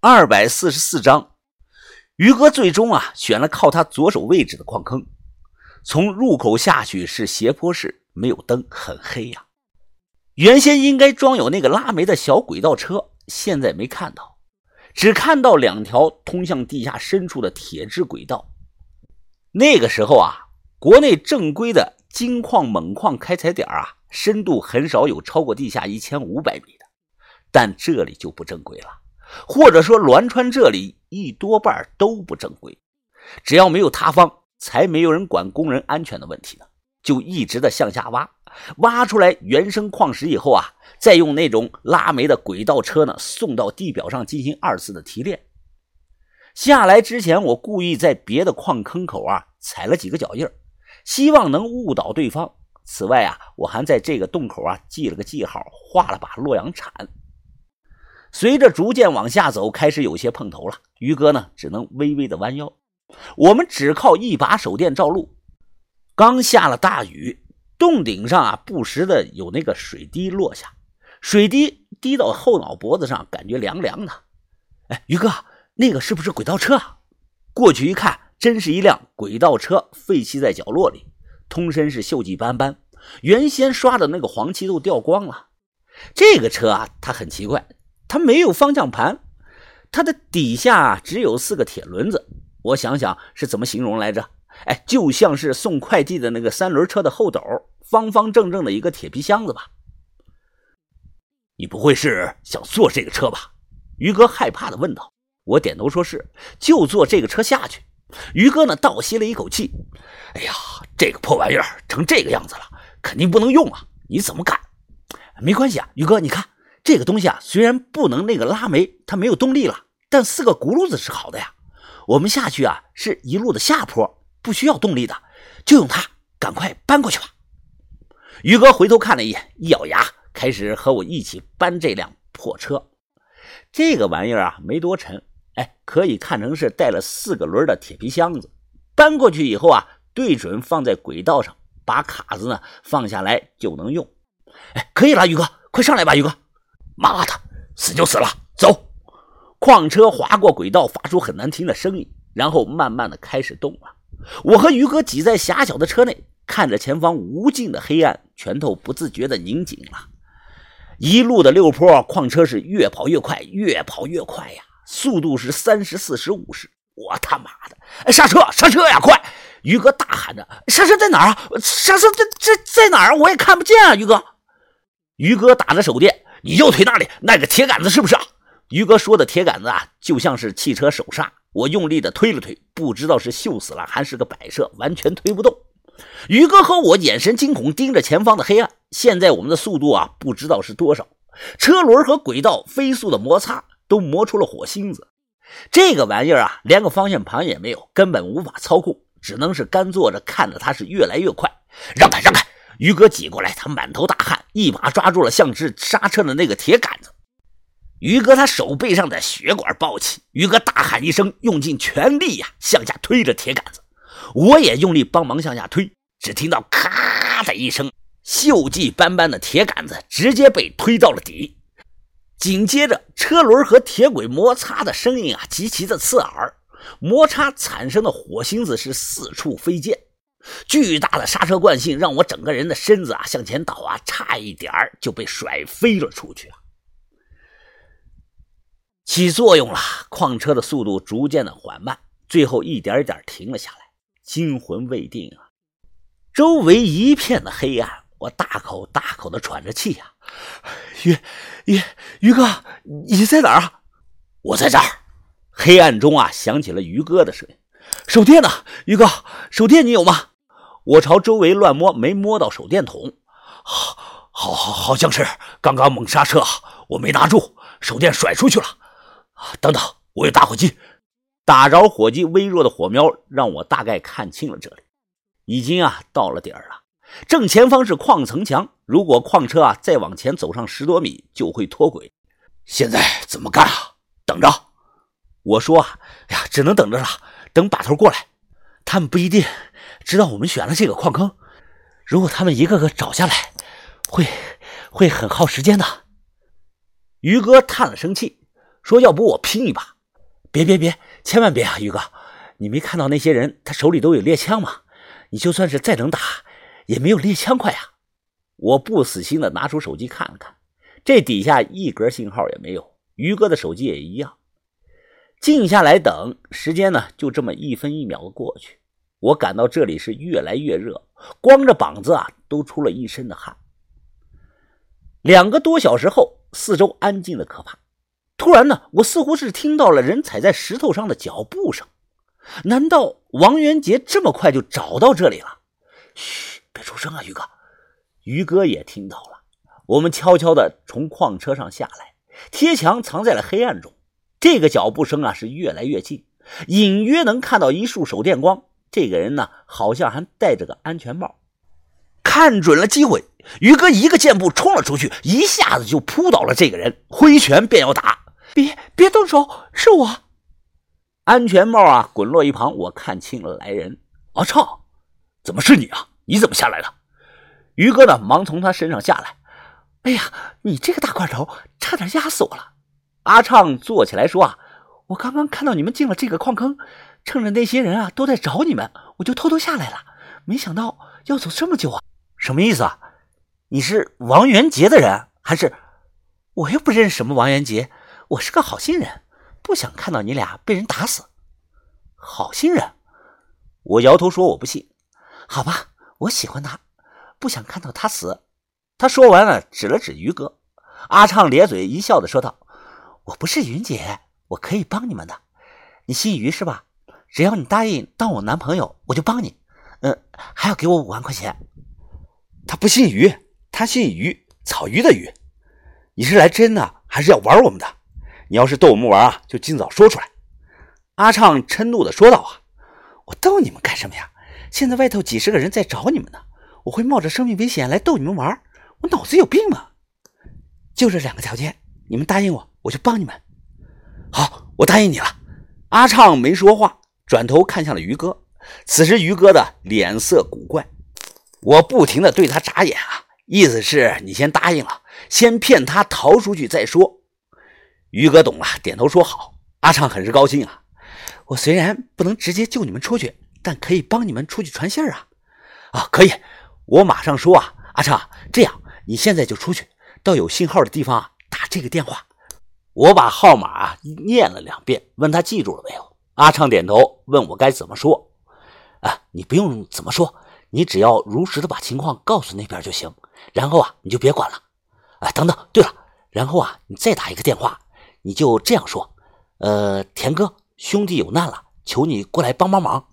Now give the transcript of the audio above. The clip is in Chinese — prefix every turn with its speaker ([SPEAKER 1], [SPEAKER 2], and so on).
[SPEAKER 1] 二百四十四章，于哥最终啊选了靠他左手位置的矿坑，从入口下去是斜坡式，没有灯，很黑呀。原先应该装有那个拉煤的小轨道车，现在没看到，只看到两条通向地下深处的铁质轨道。那个时候啊，国内正规的金矿、锰矿开采点啊，深度很少有超过地下一千五百米的，但这里就不正规了。或者说，栾川这里一多半都不正规。只要没有塌方，才没有人管工人安全的问题呢。就一直的向下挖，挖出来原生矿石以后啊，再用那种拉煤的轨道车呢送到地表上进行二次的提炼。下来之前，我故意在别的矿坑口啊踩了几个脚印希望能误导对方。此外啊，我还在这个洞口啊记了个记号，画了把洛阳铲。随着逐渐往下走，开始有些碰头了。于哥呢，只能微微的弯腰。我们只靠一把手电照路。刚下了大雨，洞顶上啊，不时的有那个水滴落下，水滴滴到后脑脖子上，感觉凉凉的。哎，于哥，那个是不是轨道车啊？过去一看，真是一辆轨道车，废弃在角落里，通身是锈迹斑斑，原先刷的那个黄漆都掉光了。这个车啊，它很奇怪。它没有方向盘，它的底下只有四个铁轮子。我想想是怎么形容来着？哎，就像是送快递的那个三轮车的后斗，方方正正的一个铁皮箱子吧。你不会是想坐这个车吧？于哥害怕的问道。我点头说是，就坐这个车下去。于哥呢，倒吸了一口气。哎呀，这个破玩意儿成这个样子了，肯定不能用啊！你怎么敢？没关系啊，于哥，你看。这个东西啊，虽然不能那个拉煤，它没有动力了，但四个轱辘子是好的呀。我们下去啊，是一路的下坡，不需要动力的，就用它，赶快搬过去吧。于哥回头看了一眼，一咬牙，开始和我一起搬这辆破车。这个玩意儿啊，没多沉，哎，可以看成是带了四个轮的铁皮箱子。搬过去以后啊，对准放在轨道上，把卡子呢放下来就能用。哎，可以了，于哥，快上来吧，于哥。妈的，死就死了，走！矿车划过轨道，发出很难听的声音，然后慢慢的开始动了。我和于哥挤在狭小的车内，看着前方无尽的黑暗，拳头不自觉的拧紧了。一路的溜坡，矿车是越跑越快，越跑越快呀，速度是三十四十五十。我他妈的，刹车刹车呀，快！于哥大喊着：“刹车在哪儿啊？刹车在在在哪儿？我也看不见啊！”于哥，于哥打着手电。你右腿那里那个铁杆子是不是啊？于哥说的铁杆子啊，就像是汽车手刹。我用力的推了推，不知道是锈死了还是个摆设，完全推不动。于哥和我眼神惊恐，盯着前方的黑暗。现在我们的速度啊，不知道是多少。车轮和轨道飞速的摩擦，都磨出了火星子。这个玩意儿啊，连个方向盘也没有，根本无法操控，只能是干坐着看着它是越来越快。让开，让开！于哥挤过来，他满头大汗，一把抓住了像是刹车的那个铁杆子。于哥他手背上的血管暴起，于哥大喊一声，用尽全力呀向下推着铁杆子。我也用力帮忙向下推，只听到咔的一声，锈迹斑斑的铁杆子直接被推到了底。紧接着，车轮和铁轨摩擦的声音啊极其的刺耳，摩擦产生的火星子是四处飞溅。巨大的刹车惯性让我整个人的身子啊向前倒啊，差一点就被甩飞了出去啊！起作用了，矿车的速度逐渐的缓慢，最后一点点停了下来。惊魂未定啊，周围一片的黑暗，我大口大口的喘着气呀。于于于哥，你在哪儿啊？我在这儿。黑暗中啊，响起了于哥的声音。手电呢？于哥，手电你有吗？我朝周围乱摸，没摸到手电筒。好，好，好，好像是刚刚猛刹车，我没拿住，手电甩出去了。等等，我有打火机。打着火机，微弱的火苗让我大概看清了这里。已经啊，到了点儿了。正前方是矿层墙，如果矿车啊再往前走上十多米，就会脱轨。现在怎么干啊？等着。我说啊，哎呀，只能等着了。等把头过来，他们不一定知道我们选了这个矿坑。如果他们一个个找下来，会会很耗时间的。于哥叹了声气，说要不我拼一把？
[SPEAKER 2] 别别别，千万别啊，于哥，你没看到那些人他手里都有猎枪吗？你就算是再能打，也没有猎枪快啊！
[SPEAKER 1] 我不死心的拿出手机看了看，这底下一格信号也没有。于哥的手机也一样。静下来等，时间呢就这么一分一秒的过去。我感到这里是越来越热，光着膀子啊都出了一身的汗。两个多小时后，四周安静的可怕。突然呢，我似乎是听到了人踩在石头上的脚步声。难道王元杰这么快就找到这里了？
[SPEAKER 2] 嘘，别出声啊，于哥。
[SPEAKER 1] 于哥也听到了。我们悄悄地从矿车上下来，贴墙藏在了黑暗中。这个脚步声啊是越来越近，隐约能看到一束手电光。这个人呢，好像还戴着个安全帽。看准了机会，于哥一个箭步冲了出去，一下子就扑倒了这个人，挥拳便要打。
[SPEAKER 2] 别别动手，是我。
[SPEAKER 1] 安全帽啊，滚落一旁。我看清了来人，
[SPEAKER 2] 阿畅，怎么是你啊？你怎么下来的？
[SPEAKER 1] 于哥呢，忙从他身上下来。
[SPEAKER 2] 哎呀，你这个大块头，差点压死我了。
[SPEAKER 1] 阿畅坐起来说啊，
[SPEAKER 2] 我刚刚看到你们进了这个矿坑，趁着那些人啊都在找你们，我就偷偷下来了。没想到要走这么久啊！
[SPEAKER 1] 什么意思啊？你是王元杰的人，还是？
[SPEAKER 2] 我又不认识什么王元杰，我是个好心人。不想看到你俩被人打死，
[SPEAKER 1] 好心人。我摇头说我不信。
[SPEAKER 2] 好吧，我喜欢他，不想看到他死。
[SPEAKER 1] 他说完了，指了指于哥。阿畅咧嘴一笑的说道：“
[SPEAKER 2] 我不是云姐，我可以帮你们的。你姓于是吧？只要你答应当我男朋友，我就帮你。嗯，还要给我五万块钱。”
[SPEAKER 1] 他不姓于，他姓于，草鱼的鱼。你是来真的，还是要玩我们的？你要是逗我们玩啊，就尽早说出来。”阿畅嗔怒的说道：“啊，
[SPEAKER 2] 我逗你们干什么呀？现在外头几十个人在找你们呢，我会冒着生命危险来逗你们玩？我脑子有病吗？就这两个条件，你们答应我，我就帮你们。
[SPEAKER 1] 好，我答应你了。”阿畅没说话，转头看向了于哥。此时于哥的脸色古怪，我不停的对他眨眼啊，意思是你先答应了，先骗他逃出去再说。于哥懂了，点头说好。阿畅很是高兴啊。
[SPEAKER 2] 我虽然不能直接救你们出去，但可以帮你们出去传信啊。
[SPEAKER 1] 啊，可以，我马上说啊。阿畅，这样你现在就出去，到有信号的地方啊打这个电话。我把号码啊念了两遍，问他记住了没有。阿畅点头，问我该怎么说。啊，你不用怎么说，你只要如实的把情况告诉那边就行。然后啊，你就别管了。啊，等等，对了，然后啊，你再打一个电话。你就这样说，呃，田哥，兄弟有难了，求你过来帮帮忙。